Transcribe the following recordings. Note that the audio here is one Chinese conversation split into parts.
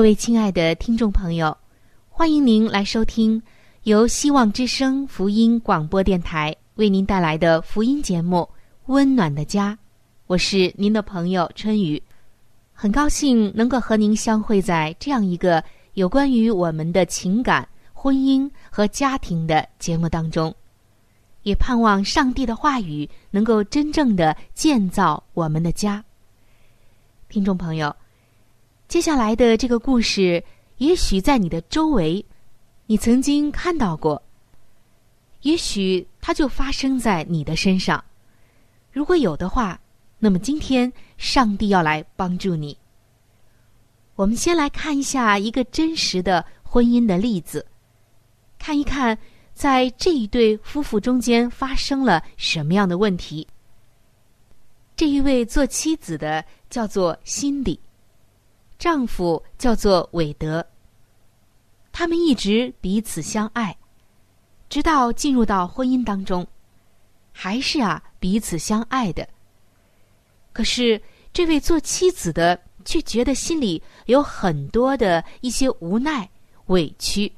各位亲爱的听众朋友，欢迎您来收听由希望之声福音广播电台为您带来的福音节目《温暖的家》。我是您的朋友春雨，很高兴能够和您相会在这样一个有关于我们的情感、婚姻和家庭的节目当中，也盼望上帝的话语能够真正的建造我们的家。听众朋友。接下来的这个故事，也许在你的周围，你曾经看到过。也许它就发生在你的身上。如果有的话，那么今天上帝要来帮助你。我们先来看一下一个真实的婚姻的例子，看一看在这一对夫妇中间发生了什么样的问题。这一位做妻子的叫做辛迪。丈夫叫做韦德，他们一直彼此相爱，直到进入到婚姻当中，还是啊彼此相爱的。可是这位做妻子的却觉得心里有很多的一些无奈、委屈，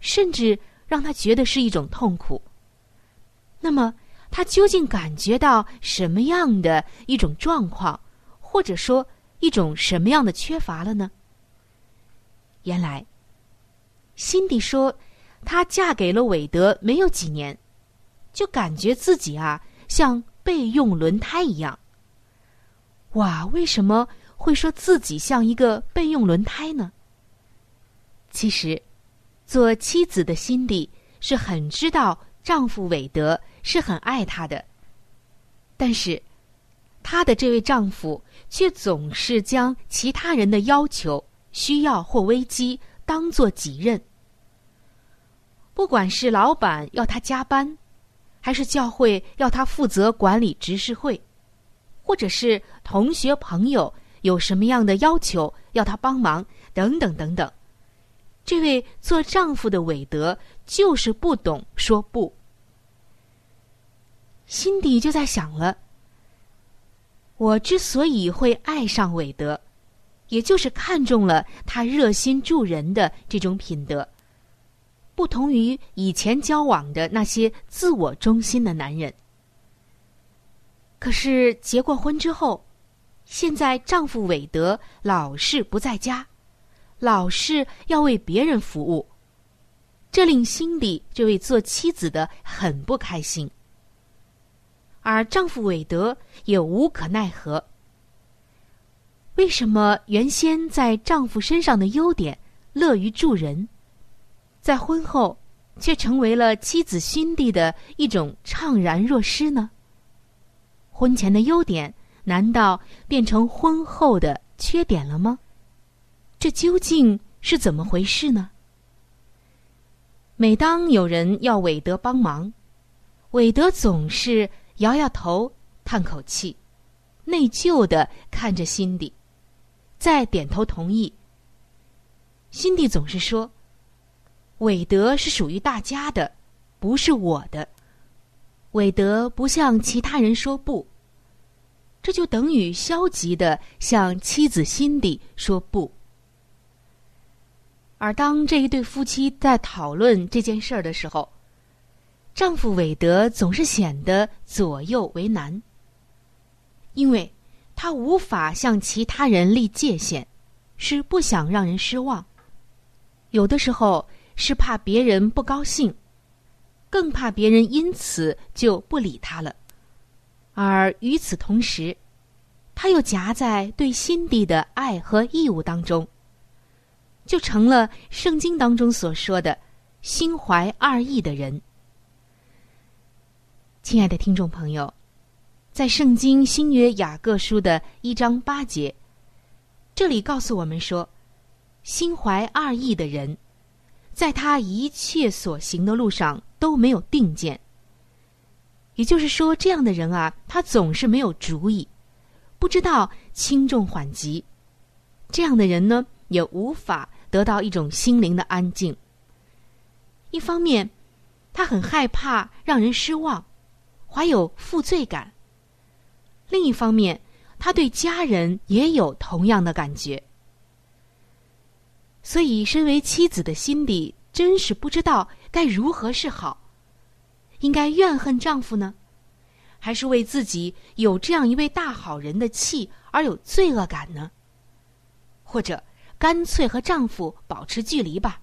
甚至让他觉得是一种痛苦。那么他究竟感觉到什么样的一种状况，或者说？一种什么样的缺乏了呢？原来，辛迪说，她嫁给了韦德没有几年，就感觉自己啊像备用轮胎一样。哇，为什么会说自己像一个备用轮胎呢？其实，做妻子的辛迪是很知道丈夫韦德是很爱她的，但是。她的这位丈夫却总是将其他人的要求、需要或危机当作己任。不管是老板要他加班，还是教会要他负责管理执事会，或者是同学朋友有什么样的要求要他帮忙，等等等等，这位做丈夫的韦德就是不懂说不。心底就在想了。我之所以会爱上韦德，也就是看中了他热心助人的这种品德。不同于以前交往的那些自我中心的男人。可是结过婚之后，现在丈夫韦德老是不在家，老是要为别人服务，这令心里这位做妻子的很不开心。而丈夫韦德也无可奈何。为什么原先在丈夫身上的优点乐于助人，在婚后却成为了妻子心地的一种怅然若失呢？婚前的优点难道变成婚后的缺点了吗？这究竟是怎么回事呢？每当有人要韦德帮忙，韦德总是。摇摇头，叹口气，内疚的看着辛迪，再点头同意，辛迪总是说：“韦德是属于大家的，不是我的。”韦德不向其他人说不，这就等于消极的向妻子辛迪说不。而当这一对夫妻在讨论这件事儿的时候，丈夫韦德总是显得左右为难，因为他无法向其他人立界限，是不想让人失望；有的时候是怕别人不高兴。更怕别人因此就不理他了，而与此同时，他又夹在对心底的爱和义务当中，就成了圣经当中所说的心怀二意的人。亲爱的听众朋友，在圣经新约雅各书的一章八节，这里告诉我们说，心怀二意的人，在他一切所行的路上。都没有定见，也就是说，这样的人啊，他总是没有主意，不知道轻重缓急。这样的人呢，也无法得到一种心灵的安静。一方面，他很害怕让人失望，怀有负罪感；另一方面，他对家人也有同样的感觉。所以，身为妻子的心底。真是不知道该如何是好，应该怨恨丈夫呢，还是为自己有这样一位大好人的气而有罪恶感呢？或者干脆和丈夫保持距离吧，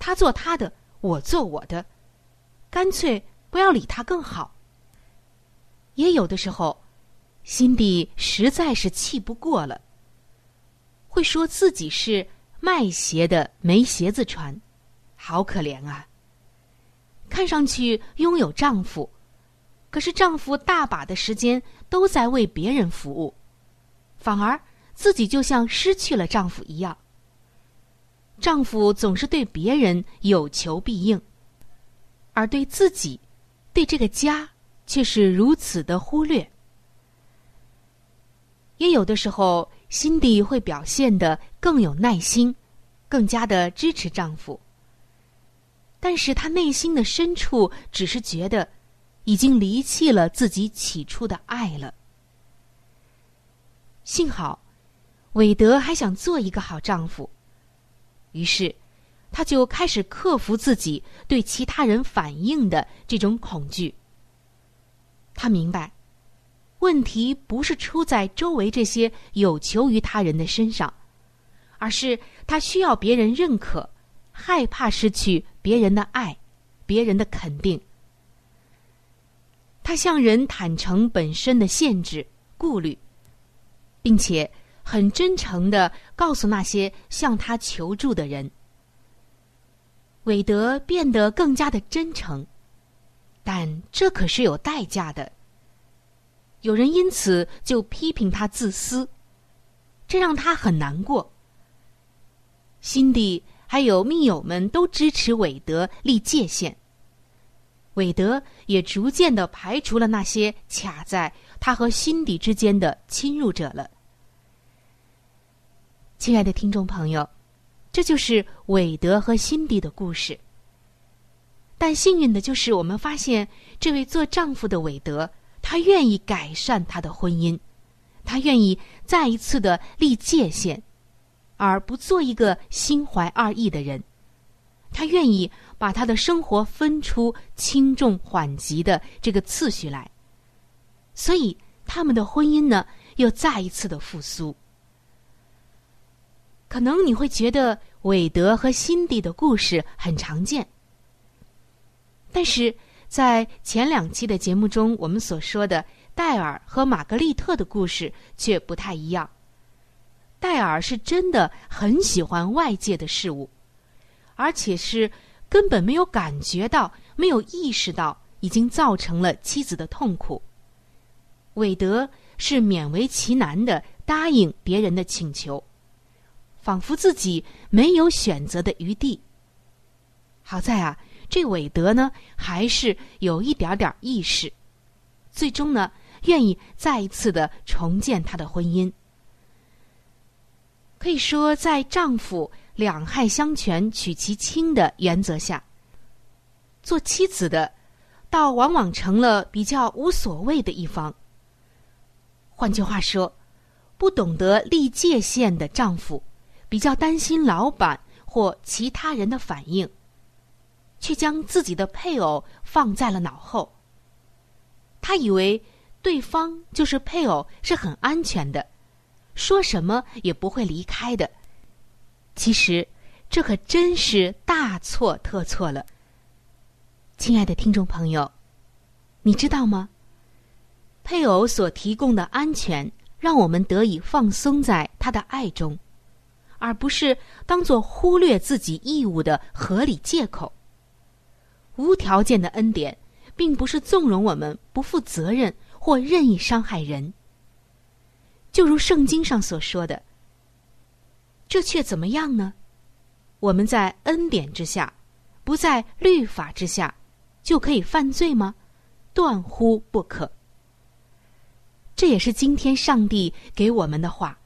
他做他的，我做我的，干脆不要理他更好。也有的时候，心底实在是气不过了，会说自己是卖鞋的，没鞋子穿。好可怜啊！看上去拥有丈夫，可是丈夫大把的时间都在为别人服务，反而自己就像失去了丈夫一样。丈夫总是对别人有求必应，而对自己、对这个家却是如此的忽略。也有的时候，心底会表现的更有耐心，更加的支持丈夫。但是他内心的深处只是觉得，已经离弃了自己起初的爱了。幸好，韦德还想做一个好丈夫，于是，他就开始克服自己对其他人反应的这种恐惧。他明白，问题不是出在周围这些有求于他人的身上，而是他需要别人认可。害怕失去别人的爱，别人的肯定。他向人坦诚本身的限制、顾虑，并且很真诚的告诉那些向他求助的人。韦德变得更加的真诚，但这可是有代价的。有人因此就批评他自私，这让他很难过。心底。还有密友们都支持韦德立界限，韦德也逐渐的排除了那些卡在他和辛迪之间的侵入者了。亲爱的听众朋友，这就是韦德和辛迪的故事。但幸运的就是，我们发现这位做丈夫的韦德，他愿意改善他的婚姻，他愿意再一次的立界限。而不做一个心怀二意的人，他愿意把他的生活分出轻重缓急的这个次序来，所以他们的婚姻呢又再一次的复苏。可能你会觉得韦德和辛蒂的故事很常见，但是在前两期的节目中，我们所说的戴尔和玛格丽特的故事却不太一样。戴尔是真的很喜欢外界的事物，而且是根本没有感觉到、没有意识到已经造成了妻子的痛苦。韦德是勉为其难的答应别人的请求，仿佛自己没有选择的余地。好在啊，这韦德呢还是有一点点意识，最终呢愿意再一次的重建他的婚姻。可以说，在丈夫两害相权取其轻的原则下，做妻子的，倒往往成了比较无所谓的一方。换句话说，不懂得立界限的丈夫，比较担心老板或其他人的反应，却将自己的配偶放在了脑后。他以为对方就是配偶，是很安全的，说什么也不会离开的。其实，这可真是大错特错了。亲爱的听众朋友，你知道吗？配偶所提供的安全，让我们得以放松在他的爱中，而不是当做忽略自己义务的合理借口。无条件的恩典，并不是纵容我们不负责任或任意伤害人。就如圣经上所说的。这却怎么样呢？我们在恩典之下，不在律法之下，就可以犯罪吗？断乎不可。这也是今天上帝给我们的话。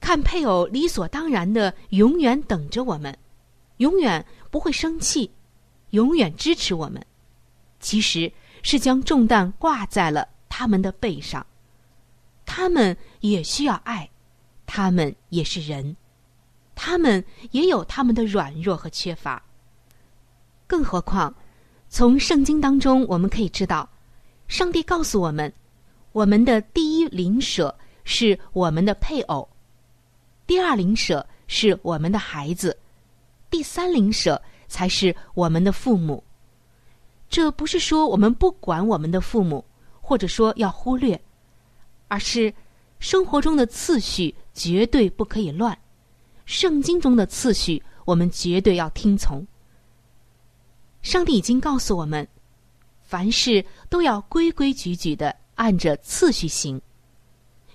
看配偶理所当然的永远等着我们，永远不会生气，永远支持我们，其实是将重担挂在了他们的背上。他们也需要爱。他们也是人，他们也有他们的软弱和缺乏。更何况，从圣经当中我们可以知道，上帝告诉我们，我们的第一邻舍是我们的配偶，第二灵舍是我们的孩子，第三灵舍才是我们的父母。这不是说我们不管我们的父母，或者说要忽略，而是生活中的次序。绝对不可以乱，圣经中的次序我们绝对要听从。上帝已经告诉我们，凡事都要规规矩矩的按着次序行，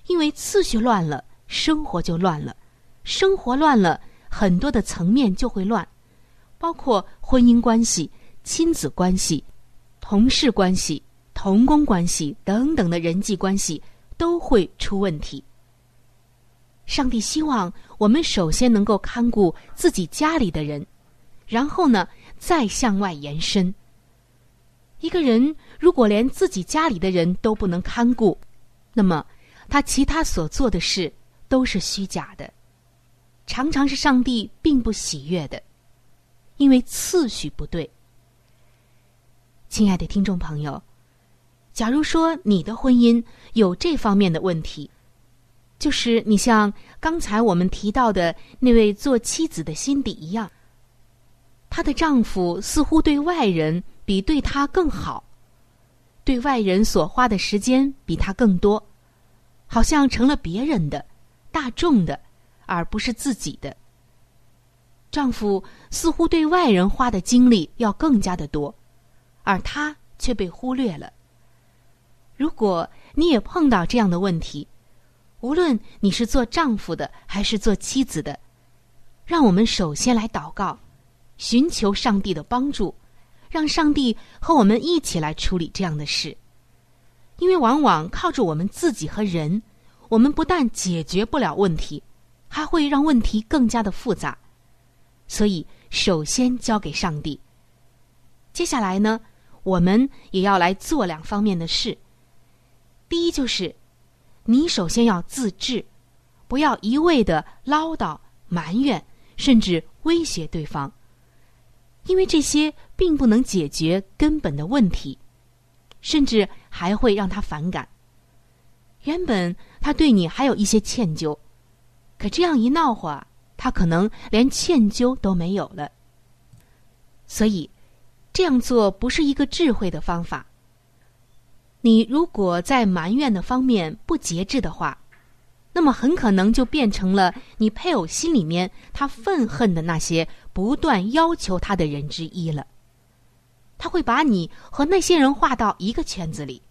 因为次序乱了，生活就乱了，生活乱了，很多的层面就会乱，包括婚姻关系、亲子关系、同事关系、同工关系等等的人际关系都会出问题。上帝希望我们首先能够看顾自己家里的人，然后呢，再向外延伸。一个人如果连自己家里的人都不能看顾，那么他其他所做的事都是虚假的，常常是上帝并不喜悦的，因为次序不对。亲爱的听众朋友，假如说你的婚姻有这方面的问题，就是你像刚才我们提到的那位做妻子的心底一样，她的丈夫似乎对外人比对她更好，对外人所花的时间比她更多，好像成了别人的、大众的，而不是自己的。丈夫似乎对外人花的精力要更加的多，而她却被忽略了。如果你也碰到这样的问题，无论你是做丈夫的还是做妻子的，让我们首先来祷告，寻求上帝的帮助，让上帝和我们一起来处理这样的事。因为往往靠着我们自己和人，我们不但解决不了问题，还会让问题更加的复杂。所以，首先交给上帝。接下来呢，我们也要来做两方面的事。第一就是。你首先要自制，不要一味的唠叨、埋怨，甚至威胁对方，因为这些并不能解决根本的问题，甚至还会让他反感。原本他对你还有一些歉疚，可这样一闹话，他可能连歉疚都没有了。所以，这样做不是一个智慧的方法。你如果在埋怨的方面不节制的话，那么很可能就变成了你配偶心里面他愤恨的那些不断要求他的人之一了。他会把你和那些人划到一个圈子里。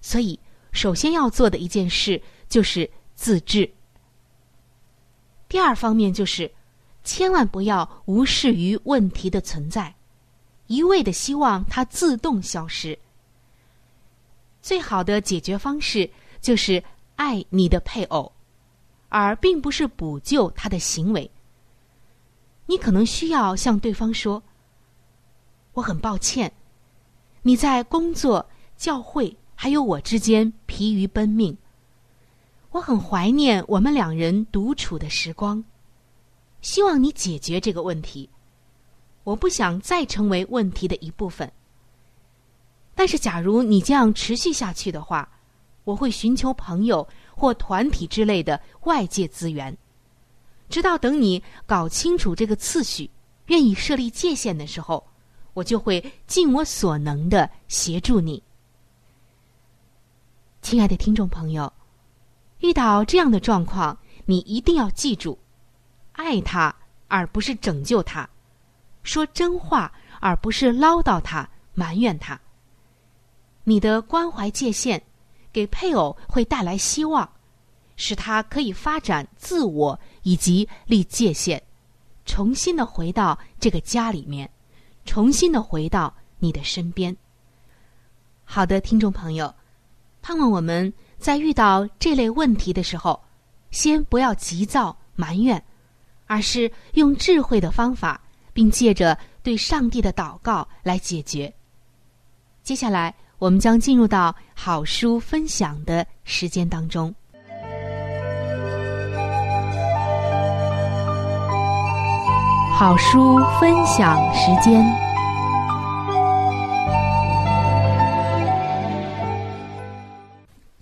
所以，首先要做的一件事就是自制。第二方面就是，千万不要无视于问题的存在，一味的希望它自动消失。最好的解决方式就是爱你的配偶，而并不是补救他的行为。你可能需要向对方说：“我很抱歉，你在工作、教会还有我之间疲于奔命。我很怀念我们两人独处的时光，希望你解决这个问题。我不想再成为问题的一部分。但是，假如你这样持续下去的话，我会寻求朋友或团体之类的外界资源。”直到等你搞清楚这个次序，愿意设立界限的时候，我就会尽我所能的协助你。亲爱的听众朋友，遇到这样的状况，你一定要记住：爱他而不是拯救他，说真话而不是唠叨他、埋怨他。你的关怀界限，给配偶会带来希望。使他可以发展自我以及立界限，重新的回到这个家里面，重新的回到你的身边。好的，听众朋友，盼望我们在遇到这类问题的时候，先不要急躁埋怨，而是用智慧的方法，并借着对上帝的祷告来解决。接下来，我们将进入到好书分享的时间当中。好书分享时间。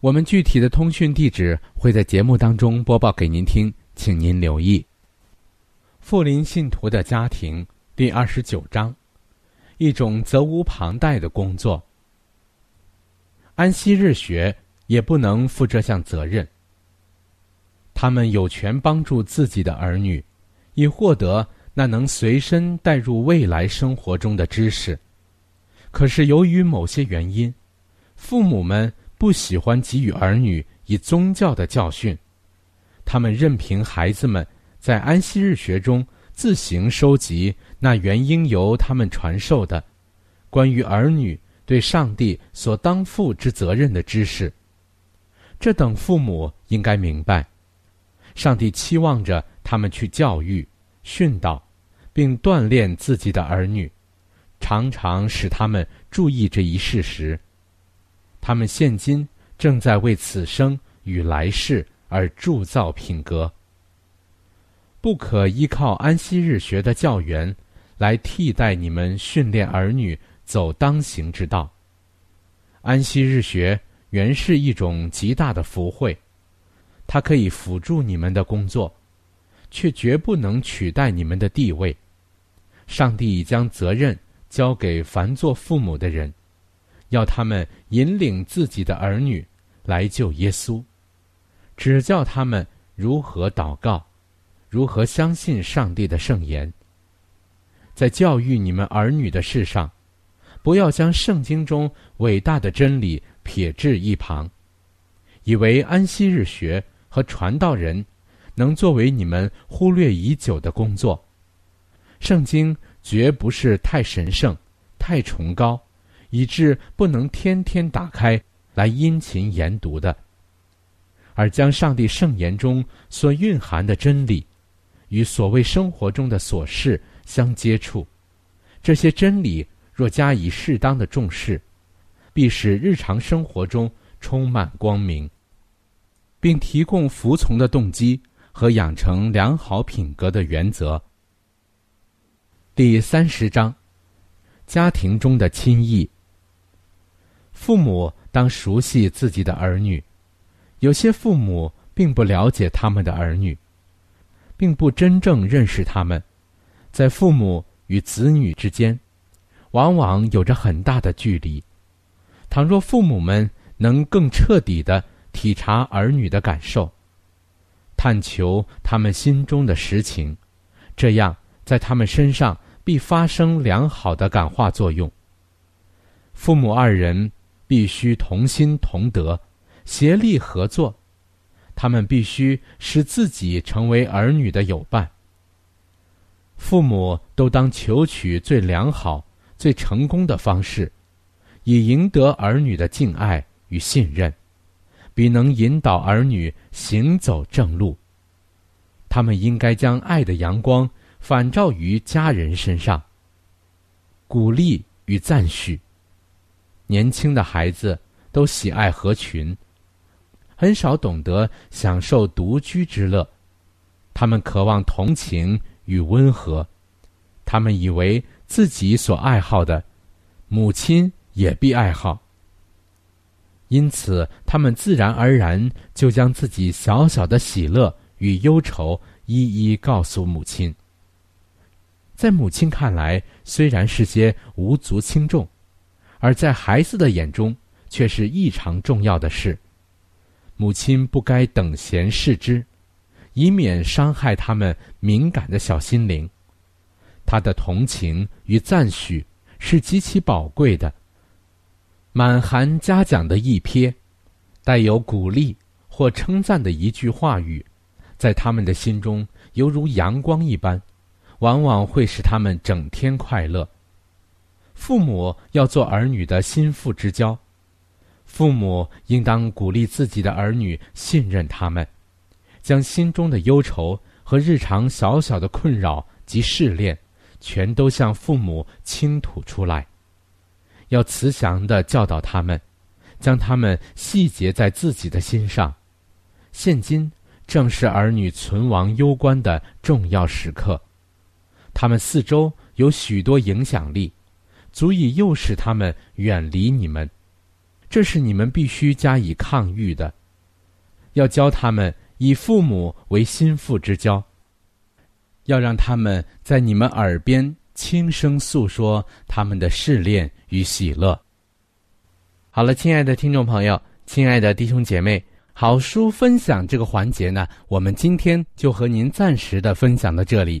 我们具体的通讯地址会在节目当中播报给您听，请您留意。富林信徒的家庭第二十九章，一种责无旁贷的工作。安息日学也不能负这项责任。他们有权帮助自己的儿女，以获得那能随身带入未来生活中的知识。可是由于某些原因，父母们不喜欢给予儿女以宗教的教训，他们任凭孩子们在安息日学中自行收集那原应由他们传授的关于儿女对上帝所当负之责任的知识。这等父母应该明白。上帝期望着他们去教育、训导，并锻炼自己的儿女，常常使他们注意这一事实。他们现今正在为此生与来世而铸造品格。不可依靠安息日学的教员来替代你们训练儿女走当行之道。安息日学原是一种极大的福慧。它可以辅助你们的工作，却绝不能取代你们的地位。上帝已将责任交给凡做父母的人，要他们引领自己的儿女来救耶稣，指教他们如何祷告，如何相信上帝的圣言。在教育你们儿女的事上，不要将圣经中伟大的真理撇置一旁，以为安息日学。和传道人，能作为你们忽略已久的工作。圣经绝不是太神圣、太崇高，以致不能天天打开来殷勤研读的。而将上帝圣言中所蕴含的真理，与所谓生活中的琐事相接触，这些真理若加以适当的重视，必使日常生活中充满光明。并提供服从的动机和养成良好品格的原则。第三十章，家庭中的亲义。父母当熟悉自己的儿女，有些父母并不了解他们的儿女，并不真正认识他们，在父母与子女之间，往往有着很大的距离。倘若父母们能更彻底的体察儿女的感受，探求他们心中的实情，这样在他们身上必发生良好的感化作用。父母二人必须同心同德，协力合作，他们必须使自己成为儿女的友伴。父母都当求取最良好、最成功的方式。以赢得儿女的敬爱与信任，比能引导儿女行走正路。他们应该将爱的阳光反照于家人身上，鼓励与赞许。年轻的孩子都喜爱合群，很少懂得享受独居之乐。他们渴望同情与温和，他们以为自己所爱好的母亲。也必爱好，因此他们自然而然就将自己小小的喜乐与忧愁一一告诉母亲。在母亲看来，虽然是些无足轻重，而在孩子的眼中却是异常重要的事。母亲不该等闲视之，以免伤害他们敏感的小心灵。他的同情与赞许是极其宝贵的。满含嘉奖的一瞥，带有鼓励或称赞的一句话语，在他们的心中犹如阳光一般，往往会使他们整天快乐。父母要做儿女的心腹之交，父母应当鼓励自己的儿女信任他们，将心中的忧愁和日常小小的困扰及试炼，全都向父母倾吐出来。要慈祥的教导他们，将他们细节在自己的心上。现今正是儿女存亡攸关的重要时刻，他们四周有许多影响力，足以诱使他们远离你们。这是你们必须加以抗御的。要教他们以父母为心腹之交，要让他们在你们耳边轻声诉说他们的试炼。与喜乐。好了，亲爱的听众朋友，亲爱的弟兄姐妹，好书分享这个环节呢，我们今天就和您暂时的分享到这里。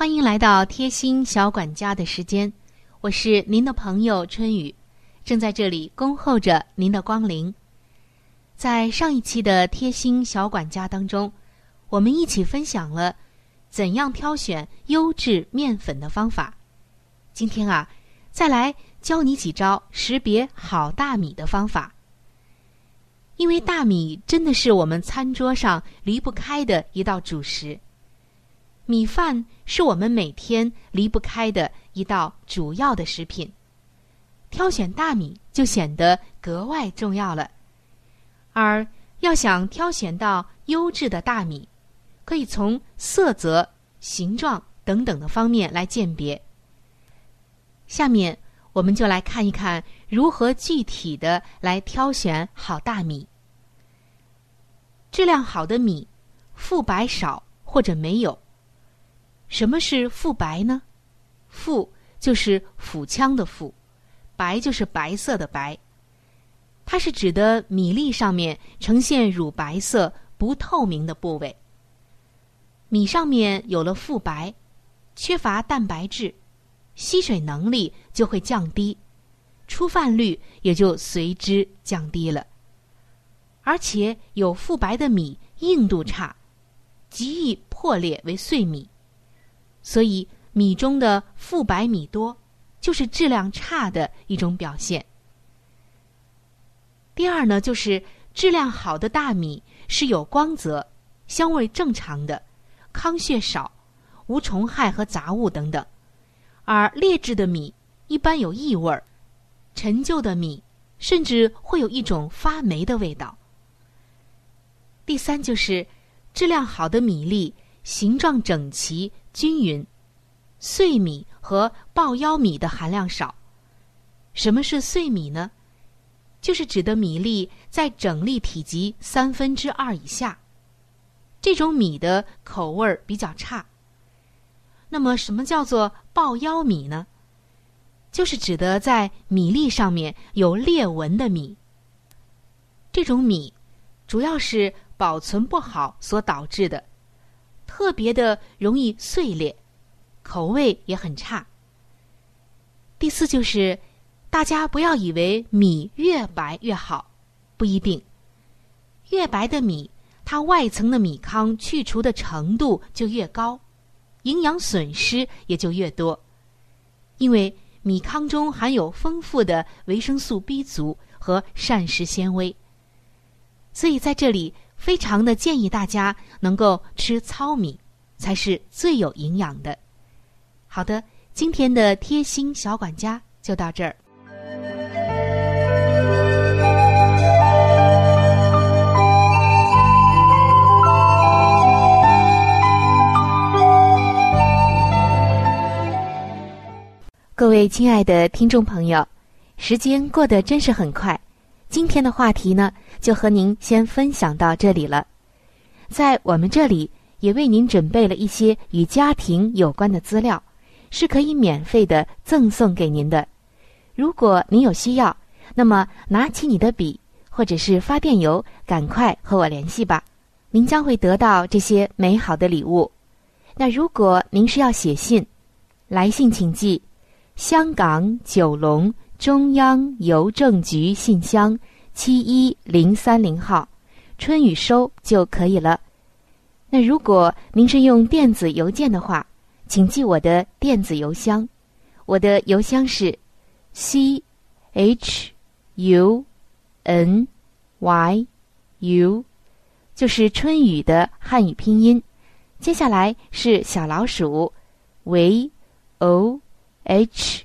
欢迎来到贴心小管家的时间。我是您的朋友春雨，正在这里恭候着您的光临。在上一期的贴心小管家当中，我们一起分享了怎样挑选优质面粉的方法。今天啊，再来。教你几招识别好大米的方法。因为大米真的是我们餐桌上离不开的一道主食，米饭是我们每天离不开的一道主要的食品，挑选大米就显得格外重要了。而要想挑选到优质的大米，可以从色泽、形状等等的方面来鉴别。下面。我们就来看一看如何具体的来挑选好大米。质量好的米，腹白少或者没有。什么是腹白呢？腹就是腹腔的腹，白就是白色的白。它是指的米粒上面呈现乳白色、不透明的部位。米上面有了腹白，缺乏蛋白质，吸水能力就会降低，出饭率也就随之降低了。而且有腹白的米硬度差，极易破裂为碎米，所以米中的富白米多，就是质量差的一种表现。第二呢，就是质量好的大米是有光泽、香味正常的，糠屑少，无虫害和杂物等等；而劣质的米一般有异味儿，陈旧的米甚至会有一种发霉的味道。第三就是质量好的米粒形状整齐均匀，碎米和爆腰米的含量少。什么是碎米呢？就是指的米粒在整粒体积三分之二以下，这种米的口味比较差。那么，什么叫做爆腰米呢？就是指的在米粒上面有裂纹的米。这种米主要是保存不好所导致的，特别的容易碎裂，口味也很差。第四就是。大家不要以为米越白越好，不一定。越白的米，它外层的米糠去除的程度就越高，营养损失也就越多。因为米糠中含有丰富的维生素 B 族和膳食纤维，所以在这里非常的建议大家能够吃糙米，才是最有营养的。好的，今天的贴心小管家就到这儿。各位亲爱的听众朋友，时间过得真是很快。今天的话题呢，就和您先分享到这里了。在我们这里，也为您准备了一些与家庭有关的资料，是可以免费的赠送给您的。如果您有需要，那么拿起你的笔或者是发电邮，赶快和我联系吧。您将会得到这些美好的礼物。那如果您是要写信，来信请寄。香港九龙中央邮政局信箱七一零三零号，春雨收就可以了。那如果您是用电子邮件的话，请记我的电子邮箱，我的邮箱是 c h u n y u，就是春雨的汉语拼音。接下来是小老鼠 v o。h